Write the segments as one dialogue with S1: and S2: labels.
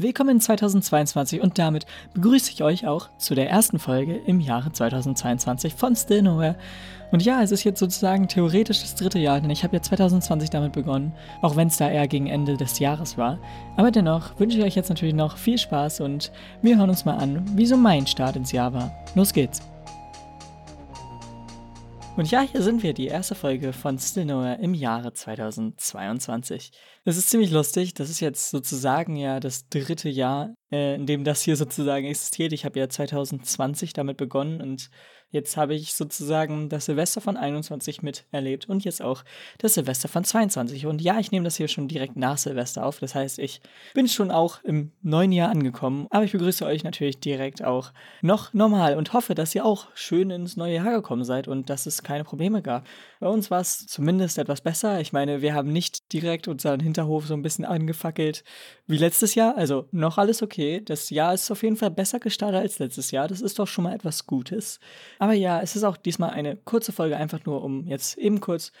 S1: Willkommen in 2022 und damit begrüße ich euch auch zu der ersten Folge im Jahre 2022 von Still Nowhere. Und ja, es ist jetzt sozusagen theoretisch das dritte Jahr, denn ich habe ja 2020 damit begonnen, auch wenn es da eher gegen Ende des Jahres war. Aber dennoch wünsche ich euch jetzt natürlich noch viel Spaß und wir hören uns mal an, wie so mein Start ins Jahr war. Los geht's! Und ja, hier sind wir, die erste Folge von Still Nowhere im Jahre 2022. Das ist ziemlich lustig. Das ist jetzt sozusagen ja das dritte Jahr, äh, in dem das hier sozusagen existiert. Ich habe ja 2020 damit begonnen und Jetzt habe ich sozusagen das Silvester von 21 miterlebt und jetzt auch das Silvester von 22. Und ja, ich nehme das hier schon direkt nach Silvester auf. Das heißt, ich bin schon auch im neuen Jahr angekommen. Aber ich begrüße euch natürlich direkt auch noch normal und hoffe, dass ihr auch schön ins neue Jahr gekommen seid und dass es keine Probleme gab. Bei uns war es zumindest etwas besser. Ich meine, wir haben nicht direkt unseren Hinterhof so ein bisschen angefackelt wie letztes Jahr. Also noch alles okay. Das Jahr ist auf jeden Fall besser gestartet als letztes Jahr. Das ist doch schon mal etwas Gutes. Aber ja, es ist auch diesmal eine kurze Folge, einfach nur um jetzt eben kurz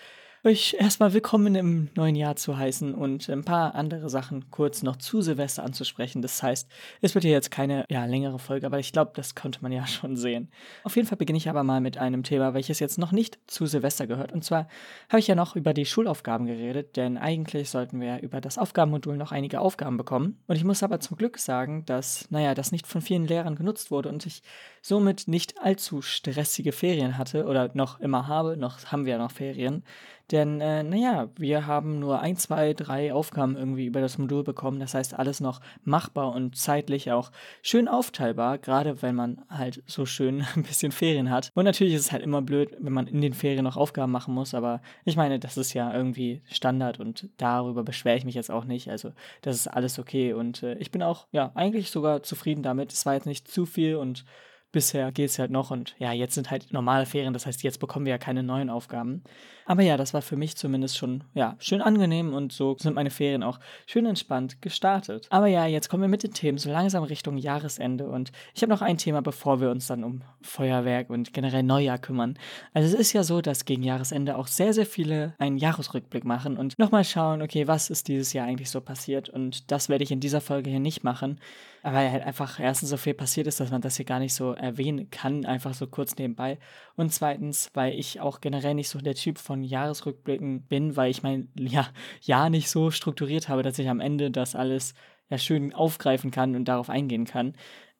S1: euch erstmal willkommen im neuen Jahr zu heißen und ein paar andere Sachen kurz noch zu Silvester anzusprechen. Das heißt, es wird hier jetzt keine ja, längere Folge, aber ich glaube, das konnte man ja schon sehen. Auf jeden Fall beginne ich aber mal mit einem Thema, welches jetzt noch nicht zu Silvester gehört. Und zwar habe ich ja noch über die Schulaufgaben geredet, denn eigentlich sollten wir über das Aufgabenmodul noch einige Aufgaben bekommen. Und ich muss aber zum Glück sagen, dass, naja, das nicht von vielen Lehrern genutzt wurde und ich somit nicht allzu stressige Ferien hatte oder noch immer habe, noch haben wir ja noch Ferien. Denn, äh, naja, wir haben nur ein, zwei, drei Aufgaben irgendwie über das Modul bekommen. Das heißt, alles noch machbar und zeitlich auch schön aufteilbar, gerade wenn man halt so schön ein bisschen Ferien hat. Und natürlich ist es halt immer blöd, wenn man in den Ferien noch Aufgaben machen muss, aber ich meine, das ist ja irgendwie Standard und darüber beschwere ich mich jetzt auch nicht. Also, das ist alles okay und äh, ich bin auch, ja, eigentlich sogar zufrieden damit. Es war jetzt nicht zu viel und bisher geht es halt noch und ja, jetzt sind halt normale Ferien, das heißt, jetzt bekommen wir ja keine neuen Aufgaben. Aber ja, das war für mich zumindest schon, ja, schön angenehm und so sind meine Ferien auch schön entspannt gestartet. Aber ja, jetzt kommen wir mit den Themen so langsam Richtung Jahresende und ich habe noch ein Thema, bevor wir uns dann um Feuerwerk und generell Neujahr kümmern. Also es ist ja so, dass gegen Jahresende auch sehr, sehr viele einen Jahresrückblick machen und nochmal schauen, okay, was ist dieses Jahr eigentlich so passiert und das werde ich in dieser Folge hier nicht machen, weil halt einfach erstens so viel passiert ist, dass man das hier gar nicht so erwähnen kann, einfach so kurz nebenbei und zweitens, weil ich auch generell nicht so der Typ von Jahresrückblicken bin, weil ich mein ja, Jahr nicht so strukturiert habe, dass ich am Ende das alles ja schön aufgreifen kann und darauf eingehen kann.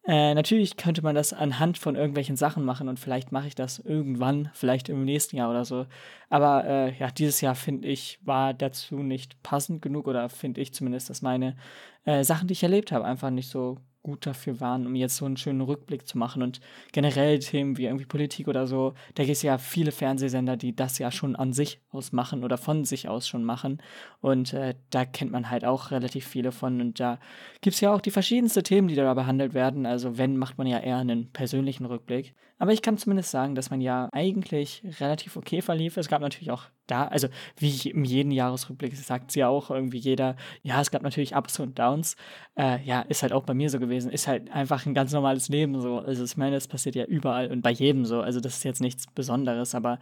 S1: Äh, natürlich könnte man das anhand von irgendwelchen Sachen machen und vielleicht mache ich das irgendwann, vielleicht im nächsten Jahr oder so. Aber äh, ja, dieses Jahr finde ich, war dazu nicht passend genug oder finde ich zumindest, dass meine äh, Sachen, die ich erlebt habe, einfach nicht so gut dafür waren, um jetzt so einen schönen Rückblick zu machen. Und generell Themen wie irgendwie Politik oder so, da gibt es ja viele Fernsehsender, die das ja schon an sich aus machen oder von sich aus schon machen. Und äh, da kennt man halt auch relativ viele von. Und da gibt es ja auch die verschiedensten Themen, die da behandelt werden. Also wenn, macht man ja eher einen persönlichen Rückblick. Aber ich kann zumindest sagen, dass mein Jahr eigentlich relativ okay verlief. Es gab natürlich auch da, also wie in jedem Jahresrückblick sagt sie ja auch irgendwie jeder, ja, es gab natürlich Ups und Downs. Äh, ja, ist halt auch bei mir so gewesen. Ist halt einfach ein ganz normales Leben so. Also ich meine, das passiert ja überall und bei jedem so. Also das ist jetzt nichts Besonderes, aber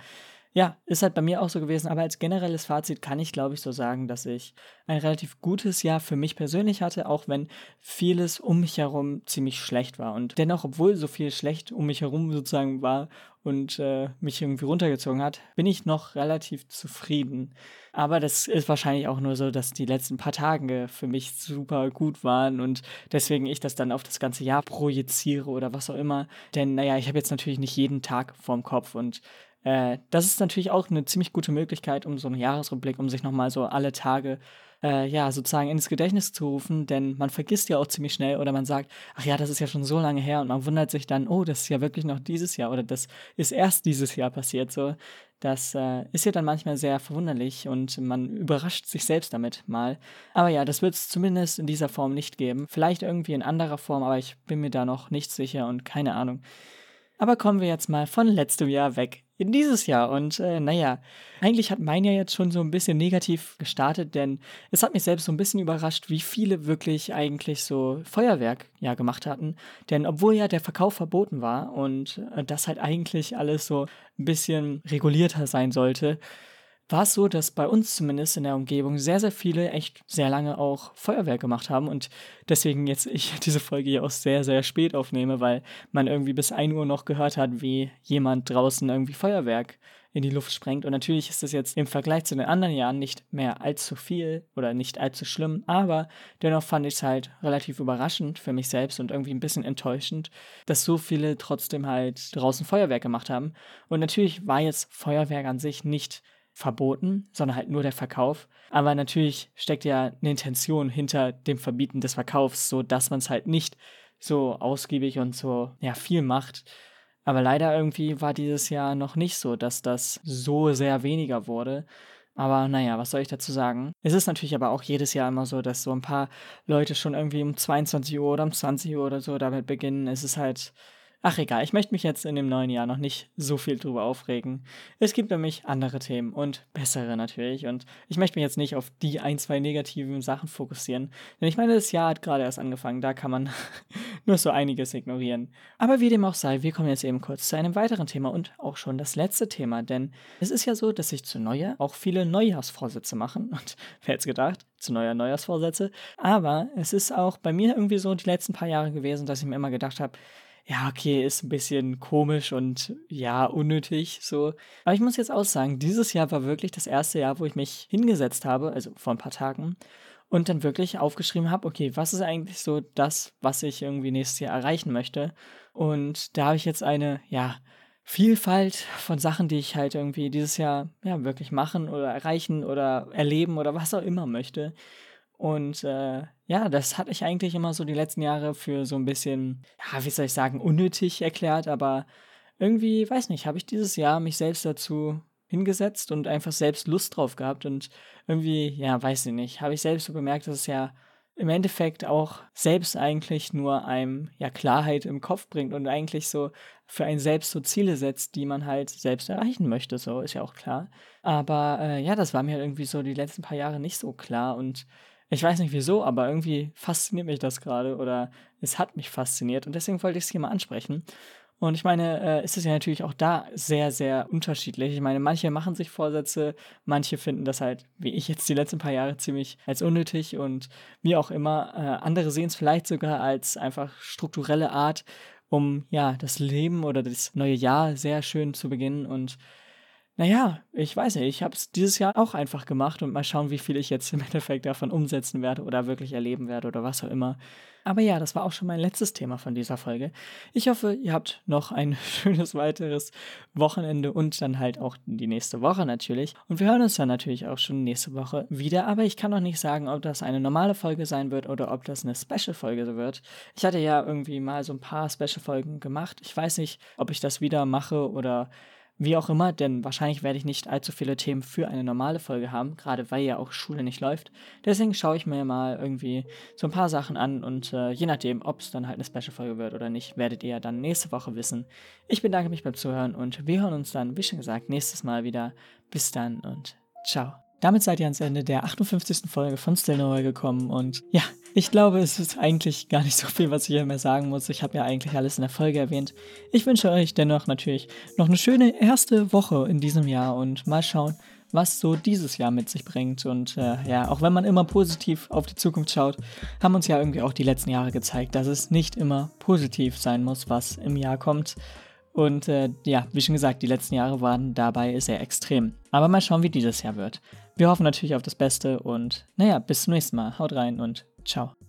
S1: ja, ist halt bei mir auch so gewesen, aber als generelles Fazit kann ich, glaube ich, so sagen, dass ich ein relativ gutes Jahr für mich persönlich hatte, auch wenn vieles um mich herum ziemlich schlecht war. Und dennoch, obwohl so viel schlecht um mich herum sozusagen war und äh, mich irgendwie runtergezogen hat, bin ich noch relativ zufrieden. Aber das ist wahrscheinlich auch nur so, dass die letzten paar Tage für mich super gut waren und deswegen ich das dann auf das ganze Jahr projiziere oder was auch immer. Denn naja, ich habe jetzt natürlich nicht jeden Tag vorm Kopf und äh, das ist natürlich auch eine ziemlich gute Möglichkeit, um so einen Jahresrückblick, um sich nochmal so alle Tage äh, ja, sozusagen ins Gedächtnis zu rufen, denn man vergisst ja auch ziemlich schnell oder man sagt, ach ja, das ist ja schon so lange her und man wundert sich dann, oh, das ist ja wirklich noch dieses Jahr oder das ist erst dieses Jahr passiert so. Das äh, ist ja dann manchmal sehr verwunderlich und man überrascht sich selbst damit mal. Aber ja, das wird es zumindest in dieser Form nicht geben. Vielleicht irgendwie in anderer Form, aber ich bin mir da noch nicht sicher und keine Ahnung. Aber kommen wir jetzt mal von letztem Jahr weg in dieses Jahr. Und äh, naja, eigentlich hat mein Jahr jetzt schon so ein bisschen negativ gestartet, denn es hat mich selbst so ein bisschen überrascht, wie viele wirklich eigentlich so Feuerwerk ja gemacht hatten. Denn obwohl ja der Verkauf verboten war und äh, das halt eigentlich alles so ein bisschen regulierter sein sollte, war es so, dass bei uns zumindest in der Umgebung sehr, sehr viele echt sehr lange auch Feuerwerk gemacht haben und deswegen jetzt ich diese Folge hier auch sehr, sehr spät aufnehme, weil man irgendwie bis 1 Uhr noch gehört hat, wie jemand draußen irgendwie Feuerwerk in die Luft sprengt. Und natürlich ist das jetzt im Vergleich zu den anderen Jahren nicht mehr allzu viel oder nicht allzu schlimm, aber dennoch fand ich es halt relativ überraschend für mich selbst und irgendwie ein bisschen enttäuschend, dass so viele trotzdem halt draußen Feuerwerk gemacht haben. Und natürlich war jetzt Feuerwerk an sich nicht verboten, sondern halt nur der Verkauf. Aber natürlich steckt ja eine Intention hinter dem Verbieten des Verkaufs, so dass man es halt nicht so ausgiebig und so ja viel macht. Aber leider irgendwie war dieses Jahr noch nicht so, dass das so sehr weniger wurde. Aber naja, was soll ich dazu sagen? Es ist natürlich aber auch jedes Jahr immer so, dass so ein paar Leute schon irgendwie um 22 Uhr oder um 20 Uhr oder so damit beginnen. Es ist halt Ach egal, ich möchte mich jetzt in dem neuen Jahr noch nicht so viel drüber aufregen. Es gibt nämlich andere Themen und bessere natürlich. Und ich möchte mich jetzt nicht auf die ein, zwei negativen Sachen fokussieren. Denn ich meine, das Jahr hat gerade erst angefangen, da kann man nur so einiges ignorieren. Aber wie dem auch sei, wir kommen jetzt eben kurz zu einem weiteren Thema und auch schon das letzte Thema. Denn es ist ja so, dass sich zu Neujahr auch viele Neujahrsvorsätze machen. Und wer hätte es gedacht? Zu Neujahr Neujahrsvorsätze. Aber es ist auch bei mir irgendwie so die letzten paar Jahre gewesen, dass ich mir immer gedacht habe, ja, okay, ist ein bisschen komisch und ja, unnötig so. Aber ich muss jetzt auch sagen, dieses Jahr war wirklich das erste Jahr, wo ich mich hingesetzt habe, also vor ein paar Tagen, und dann wirklich aufgeschrieben habe, okay, was ist eigentlich so das, was ich irgendwie nächstes Jahr erreichen möchte? Und da habe ich jetzt eine, ja, Vielfalt von Sachen, die ich halt irgendwie dieses Jahr ja wirklich machen oder erreichen oder erleben oder was auch immer möchte. Und äh, ja, das hatte ich eigentlich immer so die letzten Jahre für so ein bisschen, ja, wie soll ich sagen, unnötig erklärt, aber irgendwie, weiß nicht, habe ich dieses Jahr mich selbst dazu hingesetzt und einfach selbst Lust drauf gehabt. Und irgendwie, ja, weiß ich nicht, habe ich selbst so bemerkt, dass es ja im Endeffekt auch selbst eigentlich nur einem ja Klarheit im Kopf bringt und eigentlich so für einen selbst so Ziele setzt, die man halt selbst erreichen möchte, so ist ja auch klar. Aber äh, ja, das war mir irgendwie so die letzten paar Jahre nicht so klar. Und ich weiß nicht wieso, aber irgendwie fasziniert mich das gerade oder es hat mich fasziniert und deswegen wollte ich es hier mal ansprechen. Und ich meine, äh, ist es ja natürlich auch da sehr, sehr unterschiedlich. Ich meine, manche machen sich Vorsätze, manche finden das halt, wie ich jetzt die letzten paar Jahre, ziemlich als unnötig und wie auch immer. Äh, andere sehen es vielleicht sogar als einfach strukturelle Art, um ja das Leben oder das neue Jahr sehr schön zu beginnen und naja, ich weiß nicht, ich habe es dieses Jahr auch einfach gemacht und mal schauen, wie viel ich jetzt im Endeffekt davon umsetzen werde oder wirklich erleben werde oder was auch immer. Aber ja, das war auch schon mein letztes Thema von dieser Folge. Ich hoffe, ihr habt noch ein schönes weiteres Wochenende und dann halt auch die nächste Woche natürlich. Und wir hören uns dann natürlich auch schon nächste Woche wieder. Aber ich kann noch nicht sagen, ob das eine normale Folge sein wird oder ob das eine Special-Folge wird. Ich hatte ja irgendwie mal so ein paar Special-Folgen gemacht. Ich weiß nicht, ob ich das wieder mache oder wie auch immer, denn wahrscheinlich werde ich nicht allzu viele Themen für eine normale Folge haben, gerade weil ja auch Schule nicht läuft. Deswegen schaue ich mir mal irgendwie so ein paar Sachen an und äh, je nachdem, ob es dann halt eine Special-Folge wird oder nicht, werdet ihr dann nächste Woche wissen. Ich bedanke mich beim Zuhören und wir hören uns dann, wie schon gesagt, nächstes Mal wieder. Bis dann und ciao. Damit seid ihr ans Ende der 58. Folge von Still Nowhere gekommen und ja, ich glaube, es ist eigentlich gar nicht so viel, was ich hier mehr sagen muss. Ich habe ja eigentlich alles in der Folge erwähnt. Ich wünsche euch dennoch natürlich noch eine schöne erste Woche in diesem Jahr und mal schauen, was so dieses Jahr mit sich bringt. Und äh, ja, auch wenn man immer positiv auf die Zukunft schaut, haben uns ja irgendwie auch die letzten Jahre gezeigt, dass es nicht immer positiv sein muss, was im Jahr kommt. Und äh, ja, wie schon gesagt, die letzten Jahre waren dabei sehr extrem. Aber mal schauen, wie dieses Jahr wird. Wir hoffen natürlich auf das Beste und naja, bis zum nächsten Mal. Haut rein und ciao.